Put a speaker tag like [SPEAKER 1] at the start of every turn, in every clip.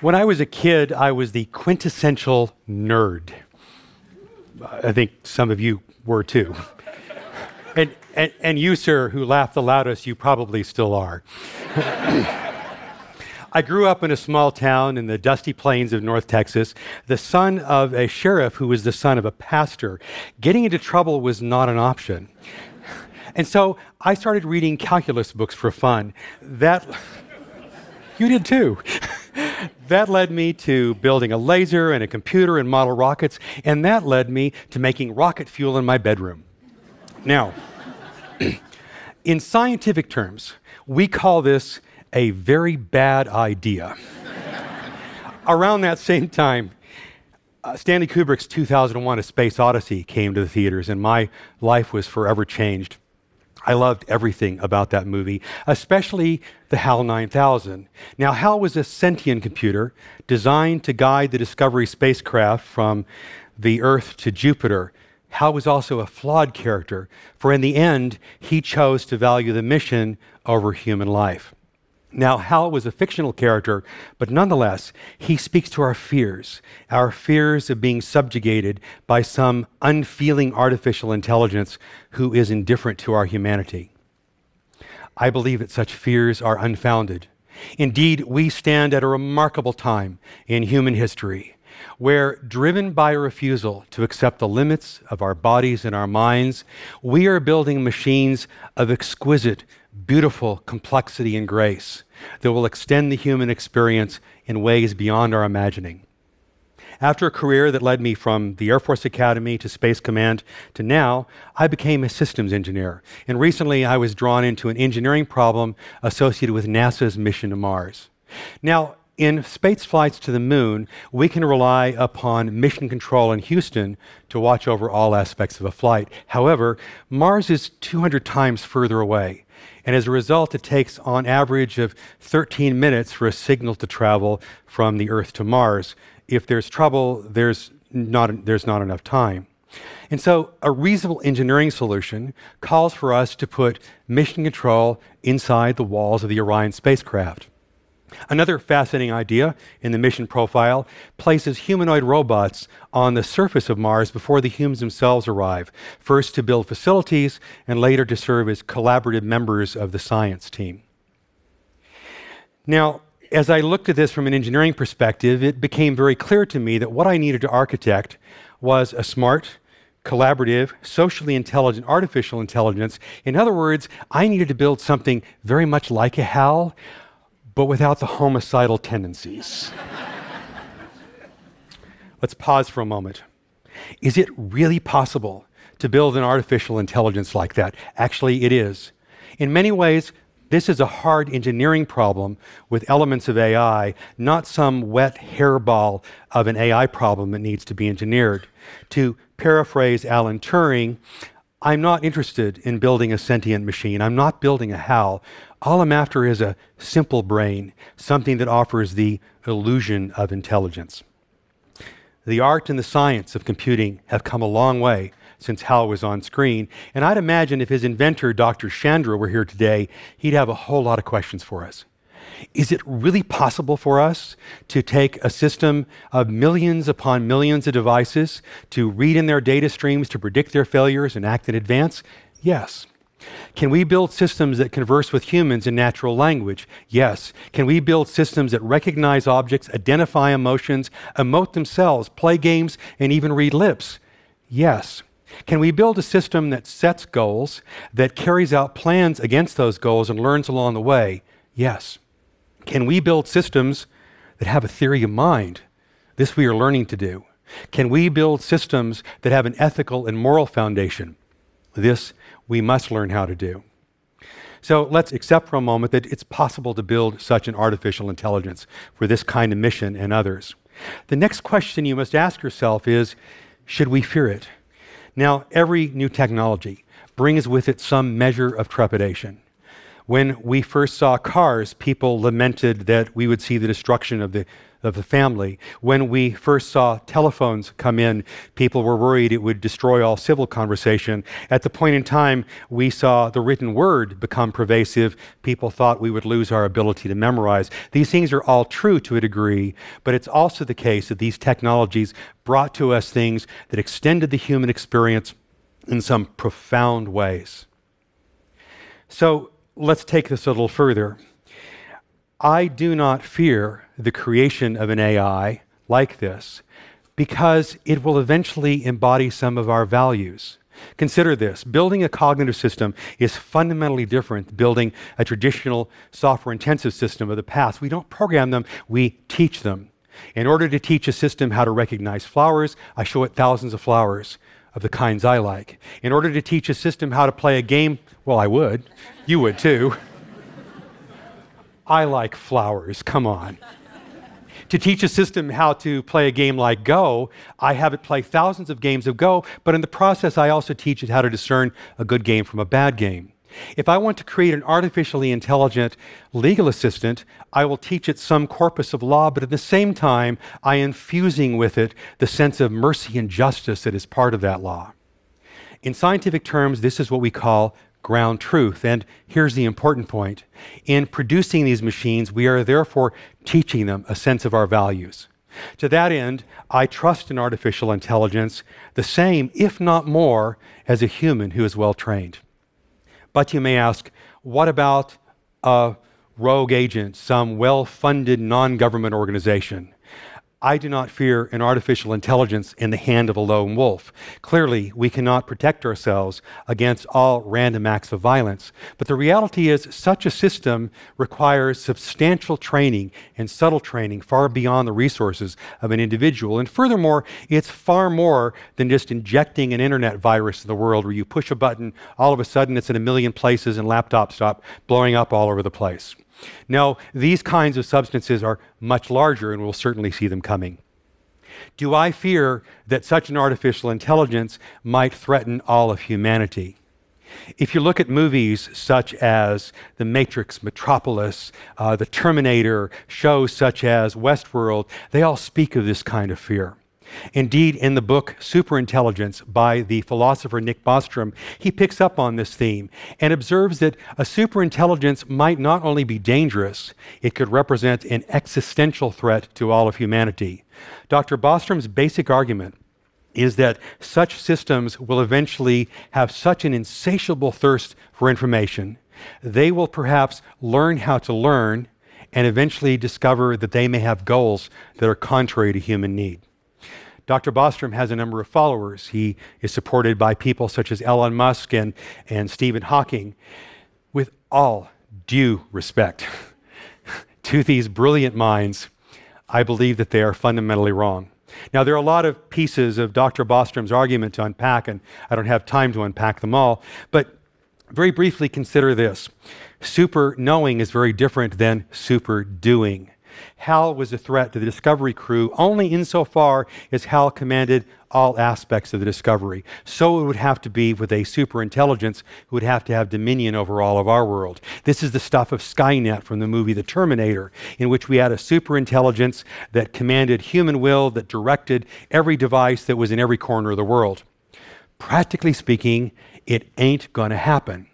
[SPEAKER 1] When I was a kid, I was the quintessential nerd. I think some of you were too. and, and, and you, sir, who laughed the loudest, you probably still are. I grew up in a small town in the dusty plains of North Texas, the son of a sheriff who was the son of a pastor. Getting into trouble was not an option. And so I started reading calculus books for fun. That, you did too. that led me to building a laser and a computer and model rockets, and that led me to making rocket fuel in my bedroom. Now, in scientific terms, we call this a very bad idea. Around that same time, uh, Stanley Kubrick's 2001 A Space Odyssey came to the theaters, and my life was forever changed. I loved everything about that movie, especially the HAL 9000. Now, HAL was a sentient computer designed to guide the Discovery spacecraft from the Earth to Jupiter. HAL was also a flawed character, for in the end, he chose to value the mission over human life. Now, Hal was a fictional character, but nonetheless, he speaks to our fears, our fears of being subjugated by some unfeeling artificial intelligence who is indifferent to our humanity. I believe that such fears are unfounded. Indeed, we stand at a remarkable time in human history where, driven by a refusal to accept the limits of our bodies and our minds, we are building machines of exquisite beautiful complexity and grace that will extend the human experience in ways beyond our imagining. After a career that led me from the Air Force Academy to Space Command to now, I became a systems engineer. And recently I was drawn into an engineering problem associated with NASA's mission to Mars. Now, in space flights to the moon, we can rely upon mission control in Houston to watch over all aspects of a flight. However, Mars is 200 times further away. And as a result, it takes on average of 13 minutes for a signal to travel from the Earth to Mars. If there's trouble, there's not, there's not enough time. And so, a reasonable engineering solution calls for us to put mission control inside the walls of the Orion spacecraft. Another fascinating idea in the mission profile places humanoid robots on the surface of Mars before the humans themselves arrive, first to build facilities and later to serve as collaborative members of the science team. Now, as I looked at this from an engineering perspective, it became very clear to me that what I needed to architect was a smart, collaborative, socially intelligent artificial intelligence. In other words, I needed to build something very much like a HAL, but without the homicidal tendencies. Let's pause for a moment. Is it really possible to build an artificial intelligence like that? Actually, it is. In many ways, this is a hard engineering problem with elements of AI, not some wet hairball of an AI problem that needs to be engineered. To paraphrase Alan Turing, I'm not interested in building a sentient machine. I'm not building a HAL. All I'm after is a simple brain, something that offers the illusion of intelligence. The art and the science of computing have come a long way since Hal was on screen, and I'd imagine if his inventor, Dr. Chandra, were here today, he'd have a whole lot of questions for us. Is it really possible for us to take a system of millions upon millions of devices to read in their data streams to predict their failures and act in advance? Yes. Can we build systems that converse with humans in natural language? Yes. Can we build systems that recognize objects, identify emotions, emote themselves, play games, and even read lips? Yes. Can we build a system that sets goals, that carries out plans against those goals and learns along the way? Yes. Can we build systems that have a theory of mind? This we are learning to do. Can we build systems that have an ethical and moral foundation? This we must learn how to do. So let's accept for a moment that it's possible to build such an artificial intelligence for this kind of mission and others. The next question you must ask yourself is should we fear it? Now, every new technology brings with it some measure of trepidation. When we first saw cars, people lamented that we would see the destruction of the of the family. When we first saw telephones come in, people were worried it would destroy all civil conversation. At the point in time we saw the written word become pervasive, people thought we would lose our ability to memorize. These things are all true to a degree, but it's also the case that these technologies brought to us things that extended the human experience in some profound ways. So let's take this a little further. I do not fear the creation of an AI like this because it will eventually embody some of our values. Consider this building a cognitive system is fundamentally different than building a traditional software intensive system of the past. We don't program them, we teach them. In order to teach a system how to recognize flowers, I show it thousands of flowers of the kinds I like. In order to teach a system how to play a game, well, I would. You would too. I like flowers, come on. to teach a system how to play a game like Go, I have it play thousands of games of Go, but in the process, I also teach it how to discern a good game from a bad game. If I want to create an artificially intelligent legal assistant, I will teach it some corpus of law, but at the same time, I am fusing with it the sense of mercy and justice that is part of that law. In scientific terms, this is what we call ground truth. And here's the important point in producing these machines, we are therefore teaching them a sense of our values. To that end, I trust in artificial intelligence the same, if not more, as a human who is well trained. But you may ask, what about a rogue agent, some well funded non government organization? I do not fear an artificial intelligence in the hand of a lone wolf. Clearly, we cannot protect ourselves against all random acts of violence. But the reality is, such a system requires substantial training and subtle training far beyond the resources of an individual. And furthermore, it's far more than just injecting an internet virus in the world where you push a button, all of a sudden it's in a million places and laptops stop blowing up all over the place. No, these kinds of substances are much larger, and we'll certainly see them coming. Do I fear that such an artificial intelligence might threaten all of humanity? If you look at movies such as The Matrix, Metropolis, uh, The Terminator, shows such as Westworld, they all speak of this kind of fear. Indeed, in the book Superintelligence by the philosopher Nick Bostrom, he picks up on this theme and observes that a superintelligence might not only be dangerous, it could represent an existential threat to all of humanity. Dr. Bostrom's basic argument is that such systems will eventually have such an insatiable thirst for information, they will perhaps learn how to learn and eventually discover that they may have goals that are contrary to human need. Dr. Bostrom has a number of followers. He is supported by people such as Elon Musk and, and Stephen Hawking. With all due respect to these brilliant minds, I believe that they are fundamentally wrong. Now, there are a lot of pieces of Dr. Bostrom's argument to unpack, and I don't have time to unpack them all, but very briefly consider this. Super knowing is very different than super doing. Hal was a threat to the Discovery crew only insofar as Hal commanded all aspects of the Discovery. So it would have to be with a superintelligence who would have to have dominion over all of our world. This is the stuff of Skynet from the movie The Terminator, in which we had a superintelligence that commanded human will, that directed every device that was in every corner of the world. Practically speaking, it ain't going to happen.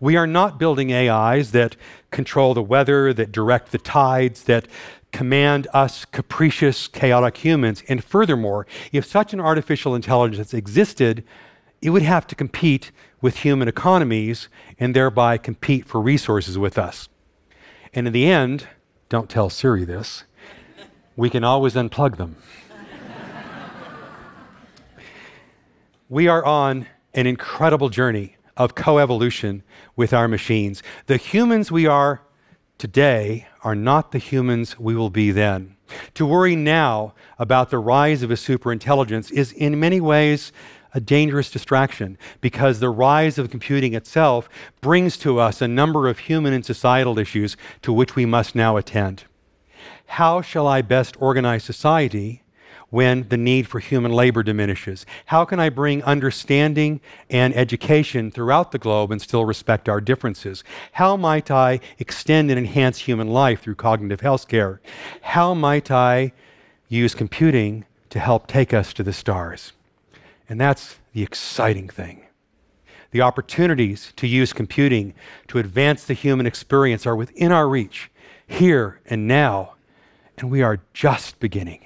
[SPEAKER 1] We are not building AIs that control the weather, that direct the tides, that command us capricious, chaotic humans. And furthermore, if such an artificial intelligence existed, it would have to compete with human economies and thereby compete for resources with us. And in the end, don't tell Siri this, we can always unplug them. we are on an incredible journey of coevolution with our machines. The humans we are today are not the humans we will be then. To worry now about the rise of a superintelligence is in many ways a dangerous distraction because the rise of computing itself brings to us a number of human and societal issues to which we must now attend. How shall I best organize society when the need for human labor diminishes? How can I bring understanding and education throughout the globe and still respect our differences? How might I extend and enhance human life through cognitive health care? How might I use computing to help take us to the stars? And that's the exciting thing. The opportunities to use computing to advance the human experience are within our reach, here and now, and we are just beginning.